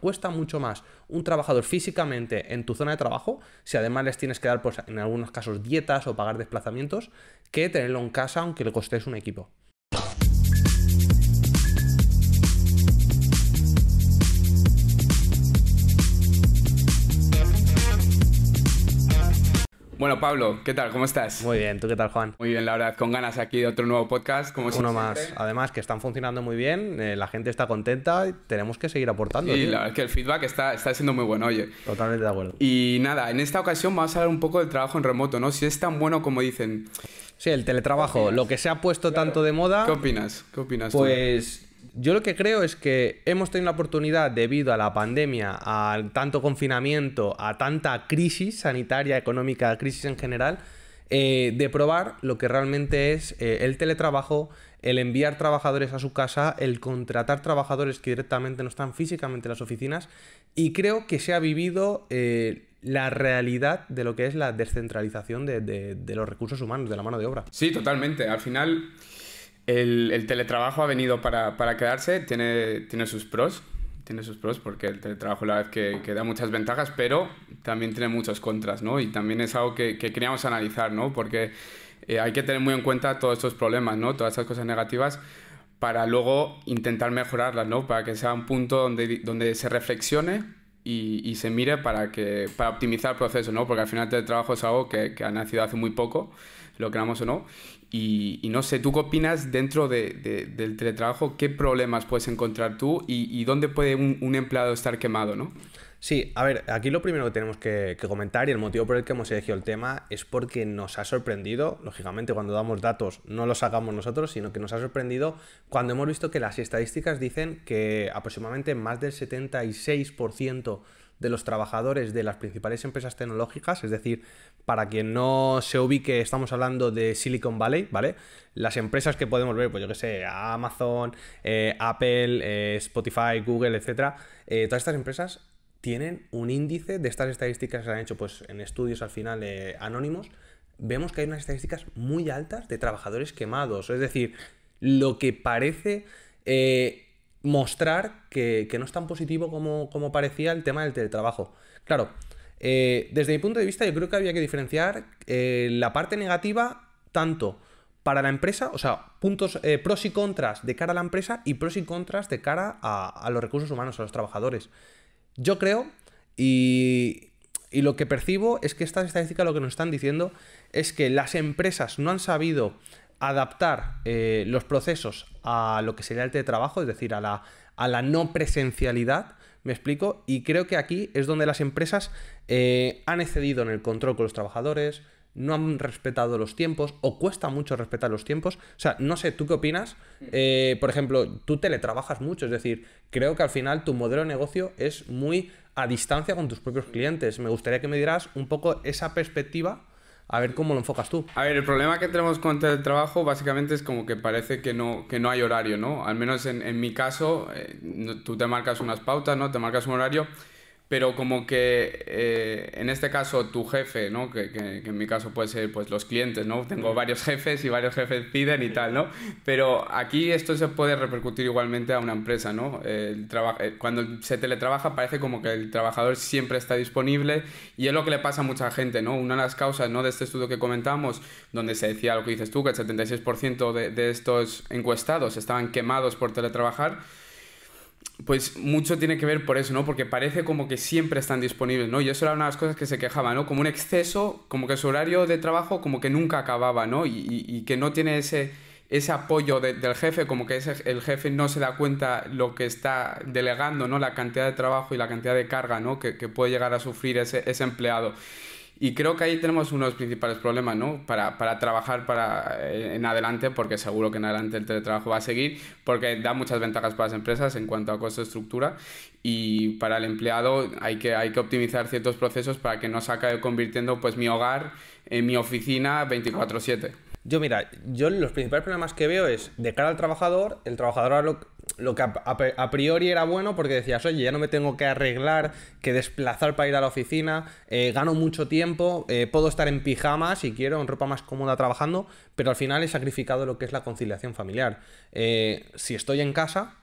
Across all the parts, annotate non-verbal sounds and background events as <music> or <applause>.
cuesta mucho más un trabajador físicamente en tu zona de trabajo, si además les tienes que dar, pues, en algunos casos, dietas o pagar desplazamientos, que tenerlo en casa aunque le costes un equipo. Bueno, Pablo, ¿qué tal? ¿Cómo estás? Muy bien, ¿tú qué tal, Juan? Muy bien, la verdad, con ganas aquí de otro nuevo podcast. Como Uno más. Además, que están funcionando muy bien, eh, la gente está contenta y tenemos que seguir aportando. Y la verdad es que el feedback está, está siendo muy bueno, oye. Totalmente de acuerdo. Y nada, en esta ocasión vamos a hablar un poco del trabajo en remoto, ¿no? Si es tan bueno como dicen. Sí, el teletrabajo, lo que se ha puesto tanto de moda. ¿Qué opinas? ¿Qué opinas pues yo lo que creo es que hemos tenido la oportunidad, debido a la pandemia, a tanto confinamiento, a tanta crisis sanitaria, económica, crisis en general, eh, de probar lo que realmente es eh, el teletrabajo, el enviar trabajadores a su casa, el contratar trabajadores que directamente no están físicamente en las oficinas y creo que se ha vivido eh, la realidad de lo que es la descentralización de, de, los recursos humanos, de la mano de obra. Sí, totalmente. Al final el, teletrabajo ha venido para, quedarse, tiene, tiene sus pros, tiene sus pros porque el teletrabajo la vez que, que, da muchas ventajas, pero también tiene muchos contras, ¿no? Y también es algo que, que queríamos analizar, ¿no? Porque eh, hay que tener muy en cuenta todos estos problemas, ¿no? Todas estas cosas negativas para luego intentar mejorarlas, ¿no? Para que sea un punto donde, donde se reflexione y, y, se mire para, que, para optimizar el proceso, ¿no? Porque al final el teletrabajo es algo que, que ha nacido hace muy poco, lo queramos o no, y, no sé, ¿tú qué opinas dentro de, del teletrabajo? ¿Qué problemas puedes encontrar tú y, dónde puede un, empleado estar quemado, no? Sí, a ver, aquí lo primero que tenemos que, comentar y el motivo por el que hemos elegido el tema es porque nos ha sorprendido, lógicamente cuando damos datos no los sacamos nosotros, sino que nos ha sorprendido cuando hemos visto que las estadísticas dicen que aproximadamente más del 76% de los trabajadores de las principales empresas tecnológicas, es decir, para quien no se ubique, estamos hablando de Silicon Valley, ¿vale? Las empresas que podemos ver, pues yo que sé, Amazon, eh, Apple, eh, Spotify, Google, etcétera, eh, todas estas empresas tienen un índice de estas estadísticas que se han hecho pues, en estudios al final anónimos, vemos que hay unas estadísticas muy altas de trabajadores quemados, es decir, lo que parece mostrar que, no es tan positivo como, como, parecía el tema del teletrabajo. Claro, eh, desde mi punto de vista yo creo que había que diferenciar eh, la parte negativa tanto para la empresa, o sea, puntos eh, pros y contras de cara a la empresa y pros y contras de cara a, los recursos humanos, a los trabajadores. Yo creo, y, y lo que percibo es que estas estadísticas lo que nos están diciendo es que las empresas no han sabido adaptar eh, los procesos a lo que sería el teletrabajo, es decir, a la, a la no presencialidad, me explico, y creo que aquí es donde las empresas eh, han excedido en el control con los trabajadores, no han respetado los tiempos o cuesta mucho respetar los tiempos. O sea, no sé, ¿tú qué opinas? Eh, por ejemplo, tú teletrabajas mucho, es decir, creo que al final tu modelo de negocio es muy a distancia con tus propios clientes. Me gustaría que me dieras un poco esa perspectiva a ver cómo lo enfocas tú. A ver, el problema que tenemos con el trabajo básicamente es como que parece que no, que no hay horario, ¿no? Al menos en, en mi caso, eh, tú te marcas unas pautas, ¿no? Te marcas un horario pero como que eh, en este caso tu jefe, ¿no? Que, que, en mi caso puede ser pues los clientes, ¿no? Tengo varios <laughs> jefes y varios jefes piden y tal, ¿no? Pero aquí esto se puede repercutir igualmente a una empresa, ¿no? El eh, cuando se teletrabaja parece como que el trabajador siempre está disponible y es lo que le pasa a mucha gente, ¿no? Una de las causas, ¿no? De este estudio que comentamos, donde se decía lo que dices tú, que el 76% de, de estos encuestados estaban quemados por teletrabajar, pues mucho tiene que ver por eso, ¿no? Porque parece como que siempre están disponibles, ¿no? Y eso era una de las cosas que se quejaba, ¿no? Como un exceso, como que su horario de trabajo como que nunca acababa, ¿no? Y, que no tiene ese, ese apoyo del jefe, como que el jefe no se da cuenta lo que está delegando, ¿no? La cantidad de trabajo y la cantidad de carga, ¿no? Que, puede llegar a sufrir ese empleado. Y creo que ahí tenemos unos principales problemas, ¿no? Para, para trabajar para, eh, en adelante, porque seguro que en adelante el teletrabajo va a seguir, porque da muchas ventajas para las empresas en cuanto a costo estructura y para el empleado hay que, hay que optimizar ciertos procesos para que no se acabe convirtiendo pues mi hogar en mi oficina 24/7. Yo mira, yo los principales problemas que veo es de cara al trabajador, el trabajador lo, que a, priori era bueno porque decías, oye, ya no me tengo que arreglar, que desplazar para ir a la oficina, eh, gano mucho tiempo, eh, puedo estar en pijamas si quiero, en ropa más cómoda trabajando, pero al final he sacrificado lo que es la conciliación familiar. Eh, si estoy en casa,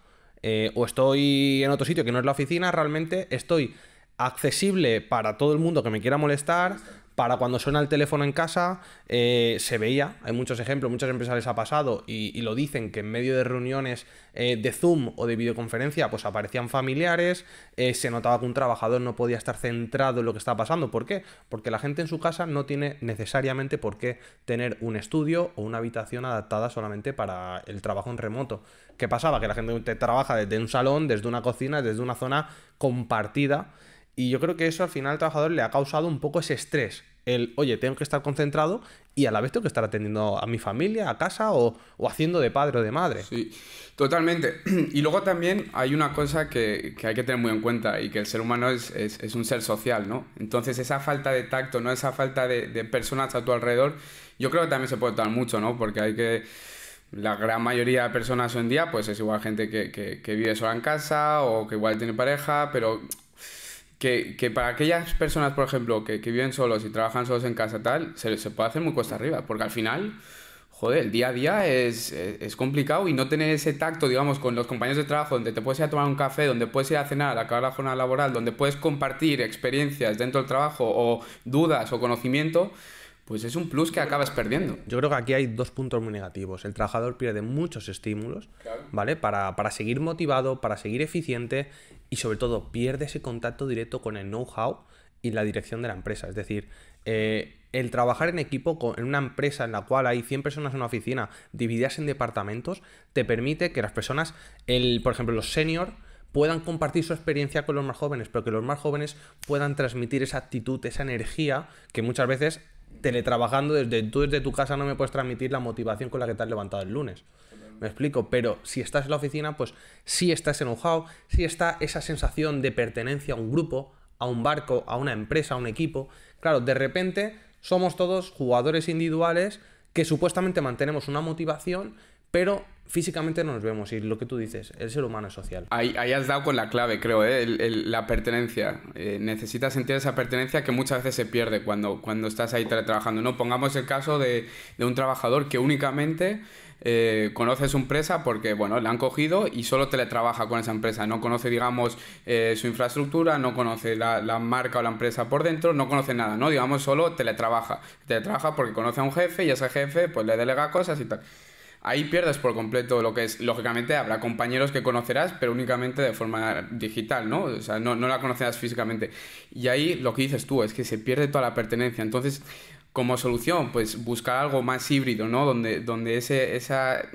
o estoy en otro sitio que no es la oficina, realmente estoy accesible para todo el mundo que me quiera molestar, para cuando suena el teléfono en casa, eh, se veía, hay muchos ejemplos, muchas empresas les ha pasado y, lo dicen, que en medio de reuniones eh, de Zoom o de videoconferencia, pues aparecían familiares, eh, se notaba que un trabajador no podía estar centrado en lo que estaba pasando. ¿Por qué? Porque la gente en su casa no tiene necesariamente por qué tener un estudio o una habitación adaptada solamente para el trabajo en remoto. ¿Qué pasaba? Que la gente trabaja desde un salón, desde una cocina, desde una zona compartida y yo creo que eso al final al trabajador le ha causado un poco ese estrés. El, oye, tengo que estar concentrado y a la vez tengo que estar atendiendo a mi familia, a casa o, haciendo de padre o de madre. Sí, totalmente. <clears throat> Y luego también hay una cosa que, hay que tener muy en cuenta y que el ser humano es, un ser social, ¿no? Entonces esa falta de tacto, ¿no? Esa falta de, personas a tu alrededor, yo creo que también se puede notar mucho, ¿no? Porque hay que la gran mayoría de personas hoy en día, pues es igual gente que, que, vive sola en casa o que igual tiene pareja, pero que, para aquellas personas, por ejemplo, que, viven solos y trabajan solos en casa tal, se, se puede hacer muy cuesta arriba, porque al final, joder, el día a día es, es, complicado y no tener ese tacto, digamos, con los compañeros de trabajo, donde te puedes ir a tomar un café, donde puedes ir a cenar, acabar la jornada laboral, donde puedes compartir experiencias dentro del trabajo o dudas o conocimiento, pues es un plus que acabas perdiendo. Yo creo que aquí hay dos puntos muy negativos. El trabajador pierde muchos estímulos, ¿vale? Para, para, seguir motivado, para seguir eficiente y sobre todo pierde ese contacto directo con el know-how y la dirección de la empresa. Es decir, eh, el trabajar en equipo en una empresa en la cual hay 100 personas en una oficina divididas en departamentos te permite que las personas, el, por ejemplo, los senior puedan compartir su experiencia con los más jóvenes, pero que los más jóvenes puedan transmitir esa actitud, esa energía que muchas veces teletrabajando desde tú desde tu casa no me puedes transmitir la motivación con la que te has levantado el lunes. Me explico, pero si estás en la oficina, pues sí está ese know-how, sí está esa sensación de pertenencia a un grupo, a un barco, a una empresa, a un equipo. Claro, de repente somos todos jugadores individuales que supuestamente mantenemos una motivación, pero físicamente no nos vemos y lo que tú dices, el ser humano es social. Ahí, has dado con la clave, creo, ¿eh? la pertenencia. Eh, necesitas sentir esa pertenencia que muchas veces se pierde cuando, cuando estás ahí trabajando. ¿no? Pongamos el caso de un trabajador que únicamente eh, conoce su empresa porque, bueno, le han cogido y solo teletrabaja con esa empresa. No conoce, digamos, eh, su infraestructura, no conoce la, la, marca o la empresa por dentro, no conoce nada, ¿no? Digamos, solo teletrabaja. Teletrabaja porque conoce a un jefe y ese jefe, pues, le delega cosas y tal ahí pierdes por completo lo que es, lógicamente habrá compañeros que conocerás, pero únicamente de forma digital, ¿no? O sea, no, no, la conocerás físicamente. Y ahí lo que dices tú es que se pierde toda la pertenencia. Entonces, como solución, pues buscar algo más híbrido, ¿no? Donde, donde ese, esa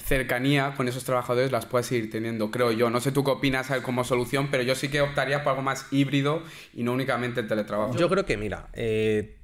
cercanía con esos trabajadores las puedas seguir teniendo, creo yo. No sé tú qué opinas como solución, pero yo sí que optaría por algo más híbrido y no únicamente el teletrabajo. Yo creo que, mira, eh,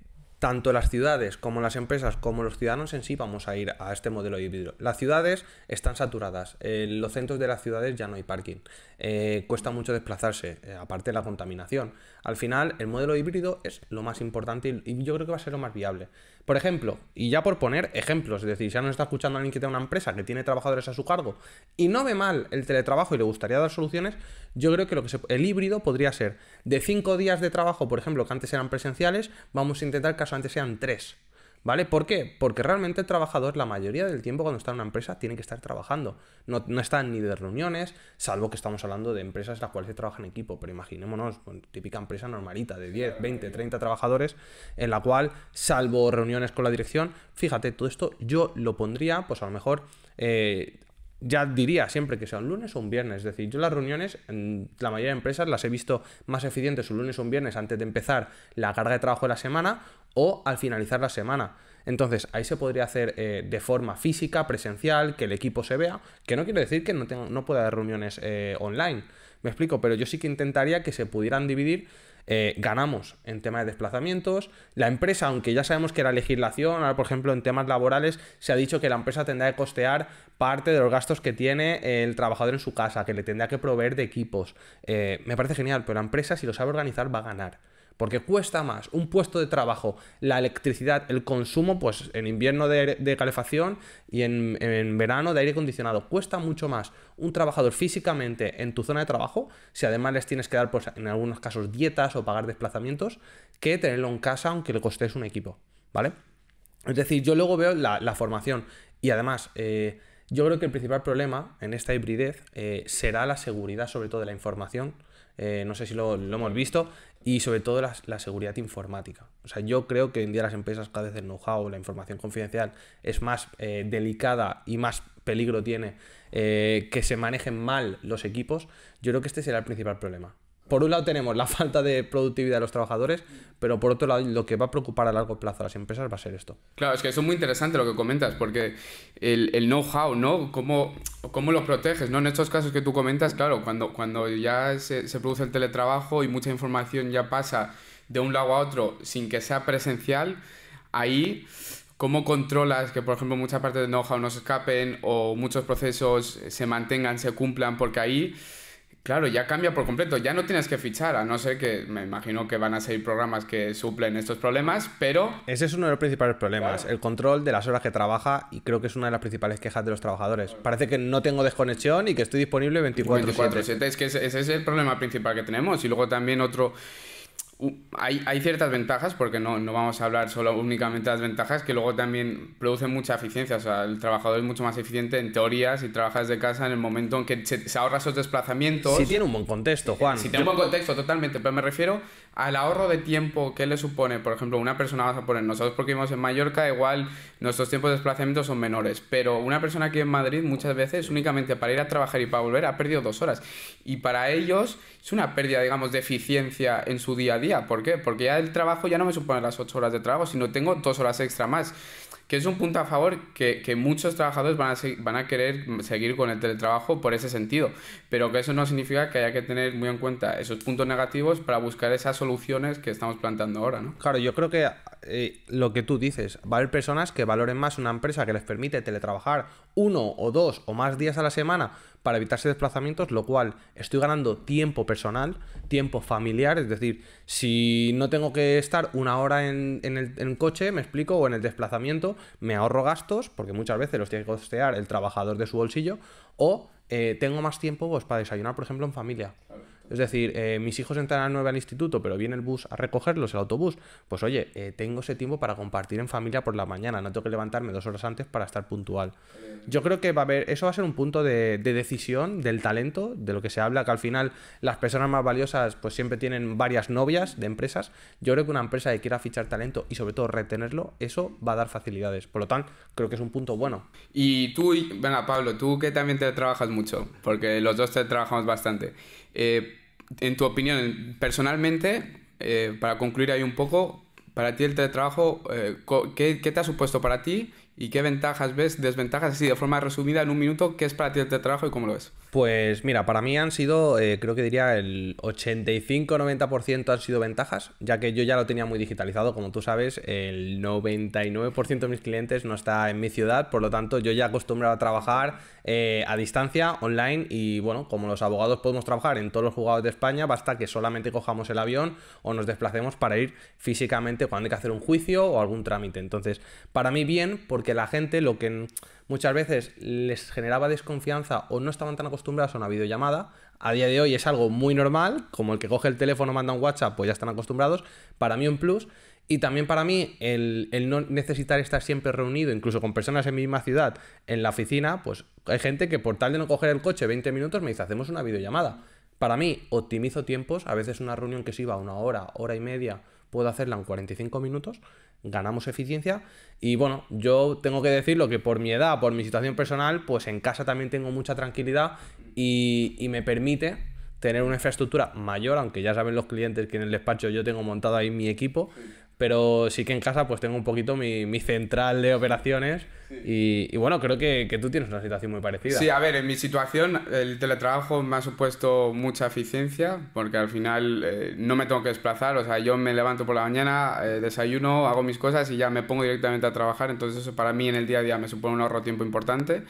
tanto las ciudades como las empresas como los ciudadanos en sí vamos a ir a este modelo híbrido. Las ciudades están saturadas, en los centros de las ciudades ya no hay parking, eh, cuesta mucho desplazarse, eh, aparte de la contaminación. Al final, el modelo híbrido es lo más importante y yo creo que va a ser lo más viable. Por ejemplo, y ya por poner ejemplos, es decir, si ya nos está escuchando alguien que tiene una empresa que tiene trabajadores a su cargo y no ve mal el teletrabajo y le gustaría dar soluciones, yo creo que, lo que el híbrido podría ser de cinco días de trabajo, por ejemplo, que antes eran presenciales, vamos a intentar que antes sean tres. ¿Vale? ¿Por qué? Porque realmente el trabajador la mayoría del tiempo cuando está en una empresa tiene que estar trabajando. No, no están ni de reuniones, salvo que estamos hablando de empresas en las cuales se trabaja en equipo. Pero imaginémonos, típica empresa normalita de 10, 20, 30 trabajadores, en la cual, salvo reuniones con la dirección, fíjate, todo esto yo lo pondría, pues a lo mejor... Eh, ya diría siempre que sea un lunes o un viernes. Es decir, yo las reuniones, en la mayoría de empresas las he visto más eficientes un lunes o un viernes antes de empezar la carga de trabajo de la semana o al finalizar la semana. Entonces, ahí se podría hacer eh, de forma física, presencial, que el equipo se vea, que no quiere decir que no, tenga, no pueda haber reuniones eh, online. Me explico, pero yo sí que intentaría que se pudieran dividir eh, ganamos en tema de desplazamientos. La empresa, aunque ya sabemos que la legislación, ahora por ejemplo en temas laborales, se ha dicho que la empresa tendrá que costear parte de los gastos que tiene el trabajador en su casa, que le tendrá que proveer de equipos. me parece genial, pero la empresa si lo sabe organizar va a ganar. Porque cuesta más un puesto de trabajo, la electricidad, el consumo, pues en invierno de, calefacción y en, verano de aire acondicionado. Cuesta mucho más un trabajador físicamente en tu zona de trabajo, si además les tienes que dar, pues en algunos casos, dietas o pagar desplazamientos, que tenerlo en casa aunque le costes un equipo. ¿Vale? Es decir, yo luego veo la, formación y además... Eh, Yo creo que el principal problema en esta hibridez eh, será la seguridad, sobre todo de la información. Eh, no sé si lo, hemos visto, y sobre todo la, seguridad informática. O sea, yo creo que hoy en día las empresas cada vez el know-how, la información confidencial es más eh, delicada y más peligro tiene que se manejen mal los equipos. Yo creo que este será el principal problema por un lado tenemos la falta de productividad de los trabajadores, pero por otro lado lo que va a preocupar a largo plazo a las empresas va a ser esto. Claro, es que eso es muy interesante lo que comentas, porque el, el know-how, ¿no? ¿Cómo, ¿Cómo, lo proteges? ¿no? En estos casos que tú comentas, claro, cuando, cuando ya se, se produce el teletrabajo y mucha información ya pasa de un lado a otro sin que sea presencial, ahí... ¿Cómo controlas que, por ejemplo, mucha parte del know-how no se escapen o muchos procesos se mantengan, se cumplan? Porque ahí Claro, ya cambia por completo. Ya no tienes que fichar, a no ser que me imagino que van a ser programas que suplen estos problemas, pero. Ese es uno de los principales problemas, el control de las horas que trabaja, y creo que es una de las principales quejas de los trabajadores. Parece que no tengo desconexión y que estoy disponible 24-7. Es que ese es el problema principal que tenemos. Y luego también otro hay, hay, ciertas ventajas, porque no, no, vamos a hablar solo únicamente de las ventajas, que luego también producen mucha eficiencia. O sea, el trabajador es mucho más eficiente en teoría si trabajas de casa en el momento en que se, ahorra esos desplazamientos. Si tiene un buen contexto, Juan. Si tiene un buen contexto, totalmente. Pero me refiero al ahorro de tiempo que le supone, por ejemplo, una persona, vamos a poner, nosotros porque vivimos en Mallorca, igual nuestros tiempos de desplazamiento son menores, pero una persona aquí en Madrid muchas veces únicamente para ir a trabajar y para volver ha perdido dos horas. Y para ellos es una pérdida, digamos, de eficiencia en su día a día. ¿Por qué? Porque ya el trabajo ya no me supone las ocho horas de trabajo, sino tengo dos horas extra más que es un punto a favor que, muchos trabajadores van a, van a querer seguir con el teletrabajo por ese sentido, pero que eso no significa que haya que tener muy en cuenta esos puntos negativos para buscar esas soluciones que estamos planteando ahora, ¿no? Claro, yo creo que eh, lo que tú dices, va a haber personas que valoren más una empresa que les permite teletrabajar uno o dos o más días a la semana para evitarse desplazamientos, lo cual estoy ganando tiempo personal, tiempo familiar, es decir, si no tengo que estar una hora en, el, coche, me explico, o en el desplazamiento, me ahorro gastos, porque muchas veces los tiene que costear el trabajador de su bolsillo, o eh, tengo más tiempo pues, para desayunar, por ejemplo, en familia. Es decir, eh, mis hijos entran a las 9 al instituto, pero viene el bus a recogerlos, el autobús. Pues oye, eh, tengo ese tiempo para compartir en familia por la mañana. No tengo que levantarme dos horas antes para estar puntual. Yo creo que va a haber, eso va a ser un punto de, decisión del talento, de lo que se habla, que al final las personas más valiosas pues siempre tienen varias novias de empresas. Yo creo que una empresa que quiera fichar talento y sobre todo retenerlo, eso va a dar facilidades. Por lo tanto, creo que es un punto bueno. Y tú, venga Pablo, tú que también te trabajas mucho, porque los dos te trabajamos bastante. Eh, en tu opinión, personalmente, eh, para concluir ahí un poco, para ti el teletrabajo, eh, ¿qué, ¿qué, te ha supuesto para ti y qué ventajas ves, desventajas, así de forma resumida en un minuto, qué es para ti el teletrabajo y cómo lo ves? Pues mira, para mí han sido, eh, creo que diría el 85-90% han sido ventajas, ya que yo ya lo tenía muy digitalizado, como tú sabes, el 99% de mis clientes no está en mi ciudad, por lo tanto yo ya acostumbrado a trabajar eh, a distancia, online, y bueno, como los abogados podemos trabajar en todos los juzgados de España, basta que solamente cojamos el avión o nos desplacemos para ir físicamente cuando hay que hacer un juicio o algún trámite. Entonces, para mí bien, porque la gente lo que muchas veces les generaba desconfianza o no estaban tan acostumbrados a una videollamada. A día de hoy es algo muy normal, como el que coge el teléfono, manda un WhatsApp, pues ya están acostumbrados. Para mí un plus. Y también para mí el, no necesitar estar siempre reunido, incluso con personas en mi misma ciudad, en la oficina, pues hay gente que por tal de no coger el coche 20 minutos me dice, hacemos una videollamada. Para mí, optimizo tiempos, a veces una reunión que se iba a una hora, hora y media, puedo hacerla en 45 minutos ganamos eficiencia. Y bueno, yo tengo que decirlo que por mi edad, por mi situación personal, pues en casa también tengo mucha tranquilidad y, y me permite tener una infraestructura mayor, aunque ya saben los clientes que en el despacho yo tengo montado ahí mi equipo, pero sí que en casa pues tengo un poquito mi, mi central de operaciones y, bueno, creo que, que, tú tienes una situación muy parecida. Sí, a ver, en mi situación el teletrabajo me ha supuesto mucha eficiencia porque al final eh, no me tengo que desplazar, o sea, yo me levanto por la mañana, eh, desayuno, hago mis cosas y ya me pongo directamente a trabajar, entonces eso para mí en el día a día me supone un ahorro de tiempo importante.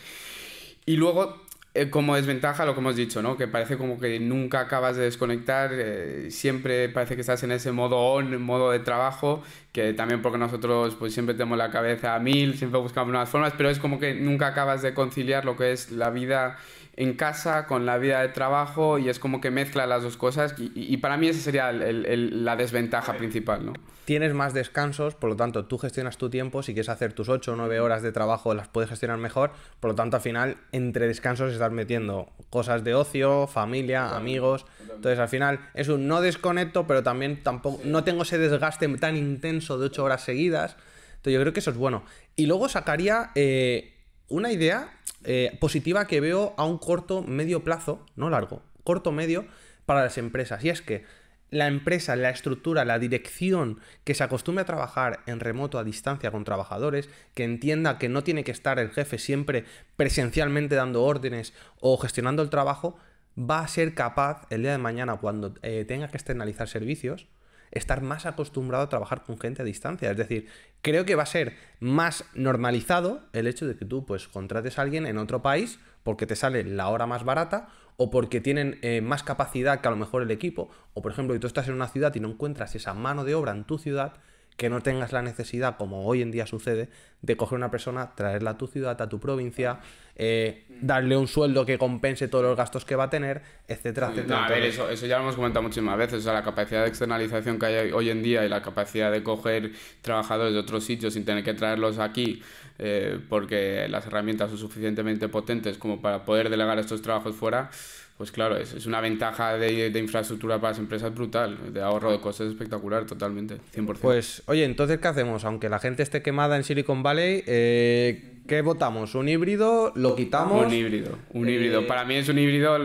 Y luego eh, como desventaja lo que hemos dicho, ¿no? Que parece como que nunca acabas de desconectar, eh, siempre parece que estás en ese modo on, modo de trabajo, que también porque nosotros pues siempre tenemos la cabeza a mil, siempre buscamos nuevas formas, pero es como que nunca acabas de conciliar lo que es la vida en casa con la vida de trabajo y es como que mezcla las dos cosas y, para mí esa sería la desventaja principal, ¿no? Tienes más descansos, por lo tanto tú gestionas tu tiempo, si quieres hacer tus 8 o 9 horas de trabajo las puedes gestionar mejor, por lo tanto al final entre descansos estás metiendo cosas de ocio, familia, amigos, entonces al final es un no desconecto, pero también tampoco, no tengo ese desgaste tan intenso de 8 horas seguidas, entonces yo creo que eso es bueno. Y luego sacaría eh, una idea eh, positiva que veo a un corto, medio plazo, no largo, corto, medio, para las empresas. Y es que la empresa, la estructura, la dirección que se acostumbre a trabajar en remoto a distancia con trabajadores, que entienda que no tiene que estar el jefe siempre presencialmente dando órdenes o gestionando el trabajo, va a ser capaz el día de mañana cuando eh, tenga que externalizar servicios, estar más acostumbrado a trabajar con gente a distancia. Es decir, creo que va a ser más normalizado el hecho de que tú pues contrates a alguien en otro país porque te sale la hora más barata o porque tienen eh, más capacidad que a lo mejor el equipo, o por ejemplo, que tú estás en una ciudad y no encuentras esa mano de obra en tu ciudad, que no tengas la necesidad, como hoy en día sucede, de coger una persona, traerla a tu ciudad, a tu provincia, eh, darle un sueldo que compense todos los gastos que va a tener, etcétera, etcétera. a ver, eso, eso ya lo hemos comentado muchísimas veces, o sea, la capacidad de externalización que hay hoy en día y la capacidad de coger trabajadores de otros sitios sin tener que traerlos aquí eh, porque las herramientas son suficientemente potentes como para poder delegar estos trabajos fuera, pues claro, es, es una ventaja de, de, infraestructura para las empresas brutal, de ahorro de costes espectacular, totalmente, 100%. Pues, oye, entonces, ¿qué hacemos? Aunque la gente esté quemada en Silicon Valley, eh, ¿qué votamos? ¿Un híbrido? ¿Lo quitamos? Un híbrido, un híbrido. Eh, para mí es un híbrido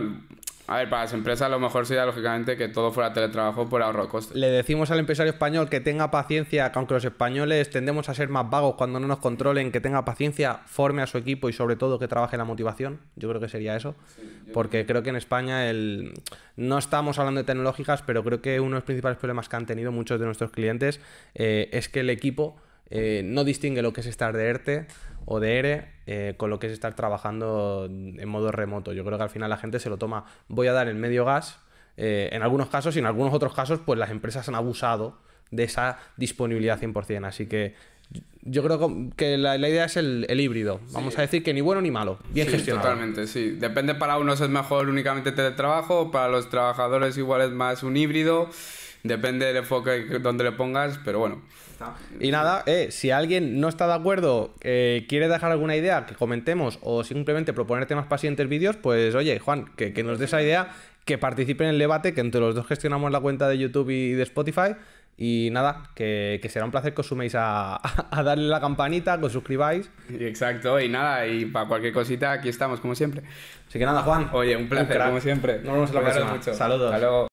a ver, para las empresas lo mejor sería lógicamente que todo fuera teletrabajo por ahorro de costes. Le decimos al empresario español que tenga paciencia, que aunque los españoles tendemos a ser más vagos cuando no nos controlen, que tenga paciencia, forme a su equipo y sobre todo que trabaje la motivación. Yo creo que sería eso. porque creo que en España el... no estamos hablando de tecnológicas, pero creo que uno de los principales problemas que han tenido muchos de nuestros clientes eh, es que el equipo eh, no distingue lo que es estar de ERTE o de ERE eh, con lo que es estar trabajando en modo remoto. Yo creo que al final la gente se lo toma, voy a dar el medio gas, eh, en algunos casos y en algunos otros casos pues las empresas han abusado de esa disponibilidad 100%. Así que yo creo que la, idea es el, híbrido. Vamos a decir que ni bueno ni malo. Bien gestionado. Totalmente, sí. Depende para unos es mejor únicamente teletrabajo, para los trabajadores igual es más un híbrido. Depende del enfoque donde le pongas, pero bueno. Y nada, eh, si alguien no está de acuerdo, eh, quiere dejar alguna idea que comentemos o simplemente proponer temas para siguientes vídeos, pues oye, Juan, que, nos dé esa idea, que participe en el debate, que entre los dos gestionamos la cuenta de YouTube y de Spotify. Y nada, que, será un placer que os suméis a, darle la campanita, que os suscribáis. Exacto, y nada, y para cualquier cosita aquí estamos, como siempre. Así que nada, Juan. Oye, un placer, como siempre. Nos vemos en la próxima. Saludos.